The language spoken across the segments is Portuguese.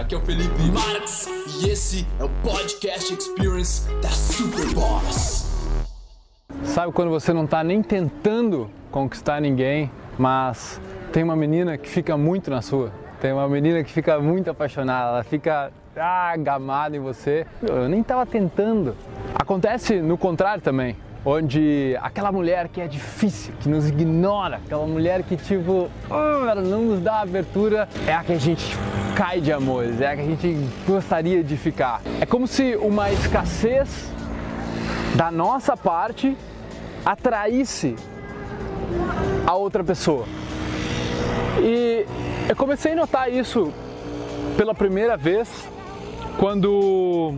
aqui é o Felipe Marx e esse é o Podcast Experience da Superboss. Sabe quando você não está nem tentando conquistar ninguém, mas tem uma menina que fica muito na sua? Tem uma menina que fica muito apaixonada, ela fica ah, em você. Eu nem estava tentando. Acontece no contrário também onde aquela mulher que é difícil, que nos ignora, aquela mulher que tipo, oh, ela não nos dá abertura, é a que a gente cai de amores, é a que a gente gostaria de ficar. É como se uma escassez da nossa parte atraísse a outra pessoa. E eu comecei a notar isso pela primeira vez quando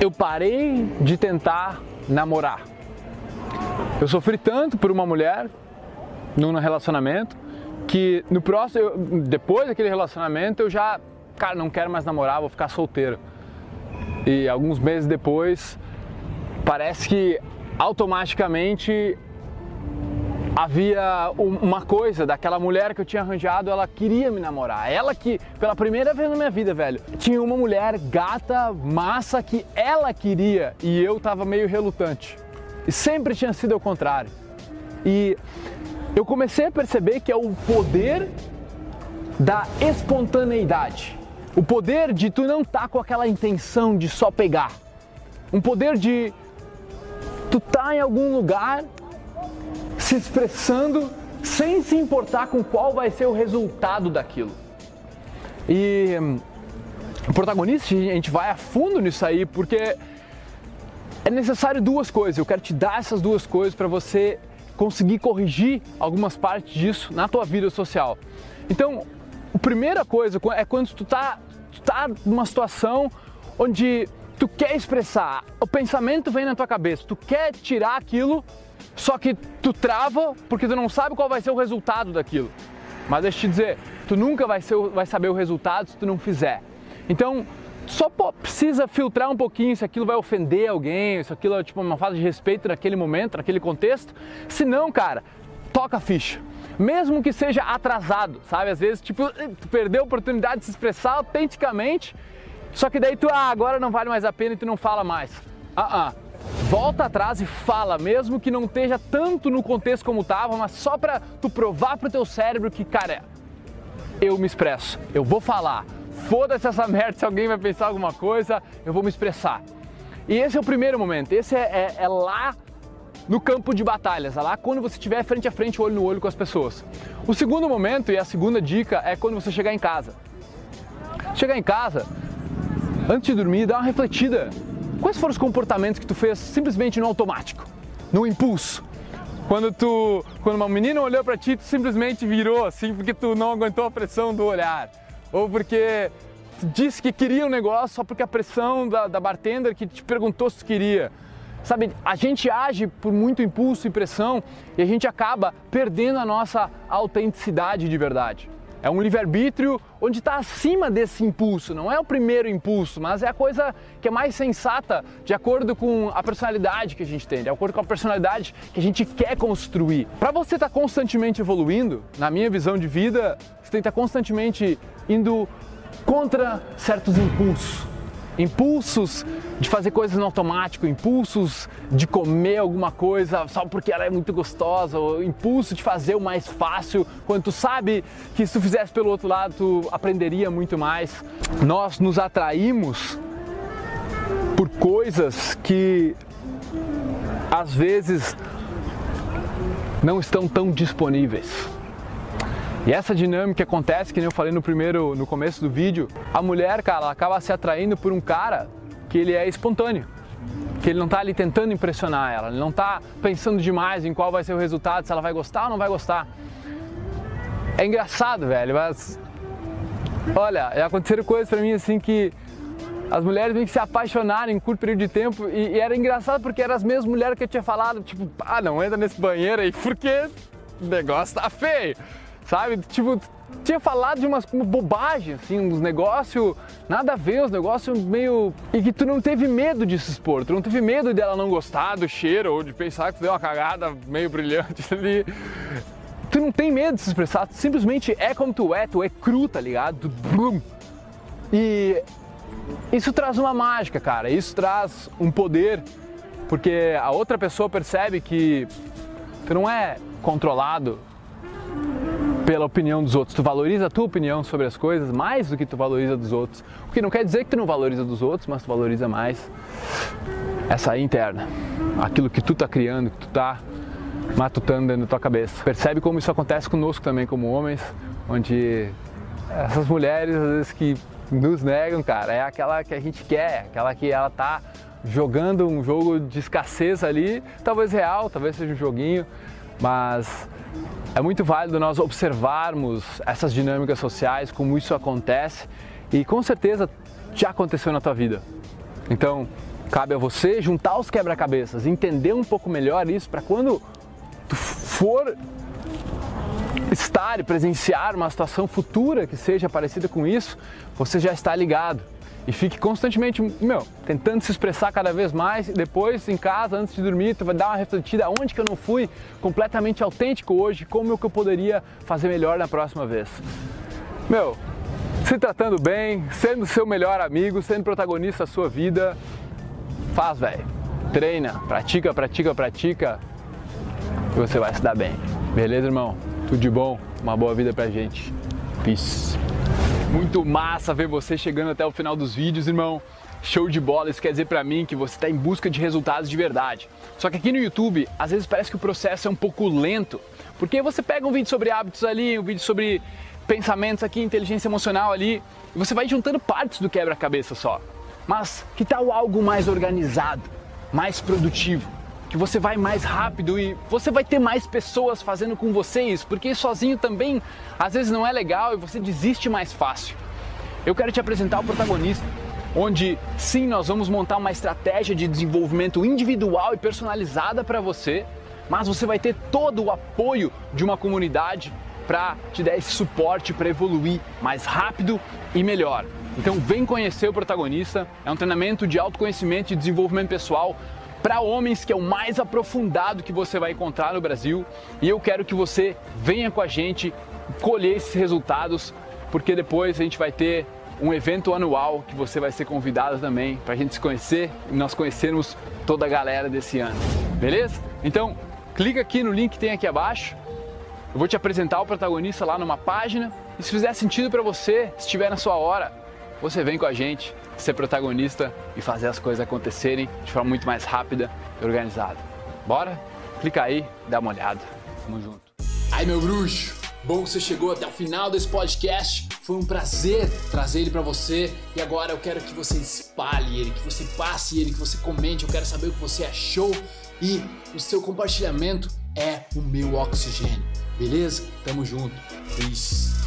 eu parei de tentar namorar. Eu sofri tanto por uma mulher num relacionamento que no próximo, eu, depois daquele relacionamento eu já, cara, não quero mais namorar, vou ficar solteiro. E alguns meses depois, parece que automaticamente havia uma coisa daquela mulher que eu tinha arranjado, ela queria me namorar. Ela que, pela primeira vez na minha vida, velho, tinha uma mulher gata, massa, que ela queria e eu tava meio relutante. E sempre tinha sido o contrário. E eu comecei a perceber que é o poder da espontaneidade. O poder de tu não estar tá com aquela intenção de só pegar. Um poder de tu tá em algum lugar se expressando sem se importar com qual vai ser o resultado daquilo. E o protagonista, a gente vai a fundo nisso aí, porque é necessário duas coisas. Eu quero te dar essas duas coisas para você conseguir corrigir algumas partes disso na tua vida social. Então, a primeira coisa é quando tu tá, tu tá numa situação onde tu quer expressar, o pensamento vem na tua cabeça, tu quer tirar aquilo só que tu trava porque tu não sabe qual vai ser o resultado daquilo. Mas deixa eu te dizer, tu nunca vai, ser, vai saber o resultado se tu não fizer. Então, só precisa filtrar um pouquinho se aquilo vai ofender alguém, se aquilo é tipo uma falta de respeito naquele momento, naquele contexto. Se não, cara, toca a ficha. Mesmo que seja atrasado, sabe? Às vezes, tipo, tu perdeu a oportunidade de se expressar autenticamente, só que daí tu, ah, agora não vale mais a pena e tu não fala mais. Ah, uh. -uh volta atrás e fala, mesmo que não esteja tanto no contexto como estava, mas só para tu provar pro teu cérebro que, cara, eu me expresso, eu vou falar. Foda-se essa merda se alguém vai pensar alguma coisa, eu vou me expressar. E esse é o primeiro momento, esse é, é, é lá no campo de batalhas, é lá quando você estiver frente a frente, olho no olho com as pessoas. O segundo momento e a segunda dica é quando você chegar em casa. Chegar em casa, antes de dormir, dá uma refletida Quais foram os comportamentos que tu fez simplesmente no automático, no impulso? Quando tu, quando uma menina olhou para ti, tu simplesmente virou assim porque tu não aguentou a pressão do olhar, ou porque disse que queria um negócio só porque a pressão da, da bartender que te perguntou se queria. Sabe, a gente age por muito impulso e pressão e a gente acaba perdendo a nossa autenticidade de verdade. É um livre-arbítrio onde está acima desse impulso, não é o primeiro impulso, mas é a coisa que é mais sensata de acordo com a personalidade que a gente tem, de acordo com a personalidade que a gente quer construir. Para você estar tá constantemente evoluindo, na minha visão de vida, você tem que estar tá constantemente indo contra certos impulsos impulsos de fazer coisas no automático, impulsos de comer alguma coisa só porque ela é muito gostosa, ou impulso de fazer o mais fácil, quando tu sabe que se tu fizesse pelo outro lado tu aprenderia muito mais. Nós nos atraímos por coisas que às vezes não estão tão disponíveis. E essa dinâmica acontece, que nem eu falei no primeiro, no começo do vídeo, a mulher, cara, ela acaba se atraindo por um cara que ele é espontâneo. Que ele não tá ali tentando impressionar ela, ele não tá pensando demais em qual vai ser o resultado, se ela vai gostar ou não vai gostar. É engraçado, velho, mas olha, aconteceram coisas para mim assim que as mulheres meio que se apaixonaram em curto período de tempo e, e, era engraçado porque eram as mesmas mulheres que eu tinha falado, tipo, ah, não entra nesse banheiro aí porque o negócio tá feio sabe? Tipo, tinha falado de umas bobagens, assim, uns negócios nada a ver, uns negócios meio. E que tu não teve medo de se expor, tu não teve medo dela não gostar do cheiro ou de pensar que tu deu uma cagada meio brilhante ali. tu não tem medo de se expressar, tu simplesmente é como tu é, tu é cru, tá ligado? E isso traz uma mágica, cara, isso traz um poder, porque a outra pessoa percebe que tu não é controlado pela opinião dos outros, tu valoriza a tua opinião sobre as coisas mais do que tu valoriza dos outros. O que não quer dizer que tu não valoriza dos outros, mas tu valoriza mais essa aí interna, aquilo que tu tá criando, que tu tá matutando dentro da tua cabeça. Percebe como isso acontece conosco também como homens, onde essas mulheres às vezes que nos negam, cara, é aquela que a gente quer, aquela que ela tá jogando um jogo de escassez ali, talvez real, talvez seja um joguinho, mas é muito válido nós observarmos essas dinâmicas sociais, como isso acontece e com certeza já aconteceu na tua vida. Então, cabe a você juntar os quebra-cabeças, entender um pouco melhor isso para quando tu for estar e presenciar uma situação futura que seja parecida com isso, você já está ligado. E fique constantemente, meu, tentando se expressar cada vez mais. E depois, em casa, antes de dormir, tu vai dar uma refletida onde que eu não fui completamente autêntico hoje, como é que eu poderia fazer melhor na próxima vez. Meu, se tratando bem, sendo seu melhor amigo, sendo protagonista da sua vida, faz, velho. Treina, pratica, pratica, pratica e você vai se dar bem. Beleza, irmão? Tudo de bom, uma boa vida pra gente. Peace. Muito massa ver você chegando até o final dos vídeos, irmão. Show de bola, isso quer dizer pra mim que você está em busca de resultados de verdade. Só que aqui no YouTube, às vezes parece que o processo é um pouco lento, porque você pega um vídeo sobre hábitos ali, um vídeo sobre pensamentos aqui, inteligência emocional ali, e você vai juntando partes do quebra-cabeça só. Mas que tal algo mais organizado, mais produtivo? Que você vai mais rápido e você vai ter mais pessoas fazendo com você isso, porque sozinho também às vezes não é legal e você desiste mais fácil. Eu quero te apresentar o protagonista, onde sim nós vamos montar uma estratégia de desenvolvimento individual e personalizada para você, mas você vai ter todo o apoio de uma comunidade para te dar esse suporte para evoluir mais rápido e melhor. Então vem conhecer o protagonista, é um treinamento de autoconhecimento e desenvolvimento pessoal para homens, que é o mais aprofundado que você vai encontrar no Brasil. E eu quero que você venha com a gente colher esses resultados, porque depois a gente vai ter um evento anual que você vai ser convidado também para a gente se conhecer e nós conhecermos toda a galera desse ano. Beleza? Então, clica aqui no link que tem aqui abaixo. Eu vou te apresentar o protagonista lá numa página. E se fizer sentido para você, se estiver na sua hora, você vem com a gente ser protagonista e fazer as coisas acontecerem de forma muito mais rápida e organizada. Bora? Clica aí, dá uma olhada. Tamo junto. Aí, meu bruxo, bom que você chegou até o final desse podcast. Foi um prazer trazer ele para você e agora eu quero que você espalhe ele, que você passe ele, que você comente. Eu quero saber o que você achou e o seu compartilhamento é o meu oxigênio. Beleza? Tamo junto. Peace.